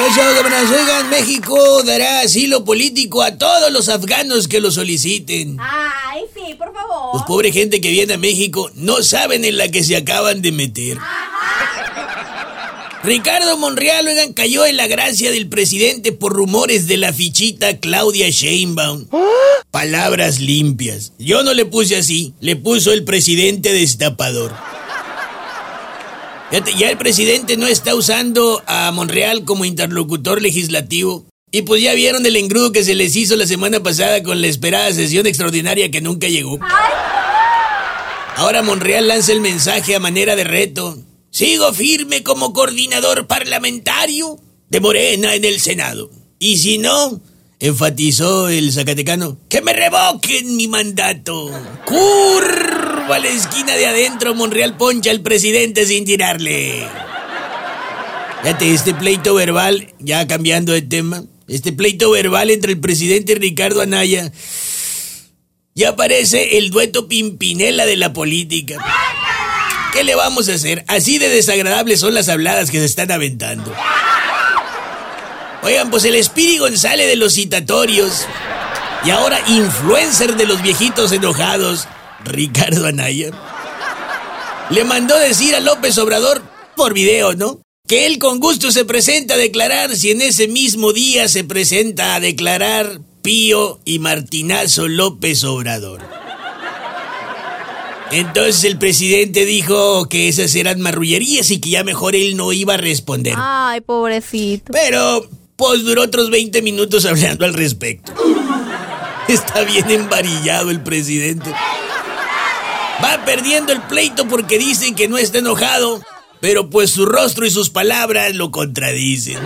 Oigan, México dará asilo político a todos los afganos que lo soliciten. Ay, sí, por favor. Los pobre gente que viene a México no saben en la que se acaban de meter. Ricardo Monreal, oigan, cayó en la gracia del presidente por rumores de la fichita Claudia Sheinbaum. Palabras limpias. Yo no le puse así, le puso el presidente destapador. Ya el presidente no está usando a Monreal como interlocutor legislativo. Y pues ya vieron el engrudo que se les hizo la semana pasada con la esperada sesión extraordinaria que nunca llegó. Ahora Monreal lanza el mensaje a manera de reto. Sigo firme como coordinador parlamentario de Morena en el Senado. Y si no, enfatizó el Zacatecano, que me revoquen mi mandato. ¡Curr! a la esquina de adentro, Monreal poncha al presidente sin tirarle. Fíjate, este pleito verbal, ya cambiando de tema, este pleito verbal entre el presidente Ricardo Anaya, ya parece el dueto Pimpinela de la política. ¿Qué le vamos a hacer? Así de desagradables son las habladas que se están aventando. Oigan, pues el Espíritu González de los citatorios y ahora influencer de los viejitos enojados Ricardo Anaya, le mandó decir a López Obrador, por video, ¿no? Que él con gusto se presenta a declarar si en ese mismo día se presenta a declarar Pío y Martinazo López Obrador. Entonces el presidente dijo que esas eran marrullerías y que ya mejor él no iba a responder. Ay, pobrecito. Pero, pues duró otros 20 minutos hablando al respecto. Está bien embarillado el presidente. Va perdiendo el pleito porque dicen que no está enojado, pero pues su rostro y sus palabras lo contradicen.